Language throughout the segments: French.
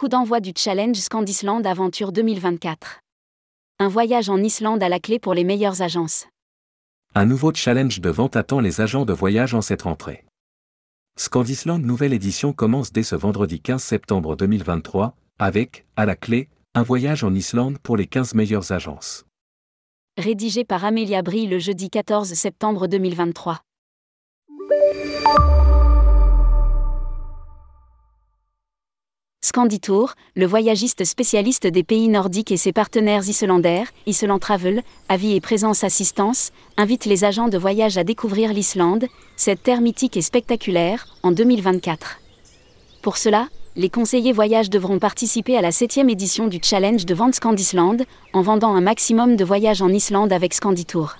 Coup d'envoi du challenge Scandisland Aventure 2024. Un voyage en Islande à la clé pour les meilleures agences. Un nouveau challenge de vente attend les agents de voyage en cette rentrée. Scandisland nouvelle édition commence dès ce vendredi 15 septembre 2023, avec, à la clé, un voyage en Islande pour les 15 meilleures agences. Rédigé par Amélia Brie le jeudi 14 septembre 2023. Scanditour, le voyagiste spécialiste des pays nordiques et ses partenaires islandaires, Island Travel, Avis et Présence Assistance, invite les agents de voyage à découvrir l'Islande, cette terre mythique et spectaculaire, en 2024. Pour cela, les conseillers voyage devront participer à la 7 édition du challenge de vente Scandisland, en vendant un maximum de voyages en Islande avec Scanditour.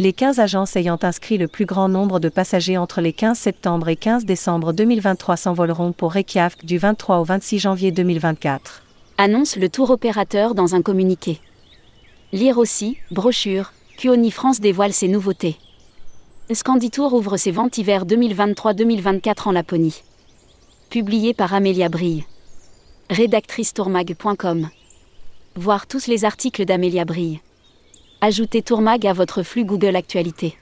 Les 15 agences ayant inscrit le plus grand nombre de passagers entre les 15 septembre et 15 décembre 2023 s'envoleront pour Reykjavik du 23 au 26 janvier 2024. Annonce le tour opérateur dans un communiqué. Lire aussi, brochure, Cuoni France dévoile ses nouveautés. Scanditour ouvre ses ventes hiver 2023-2024 en Laponie. Publié par Amélia Brille. Rédactrice tourmag.com. Voir tous les articles d'Amélia Brille. Ajoutez Tourmag à votre flux Google Actualité.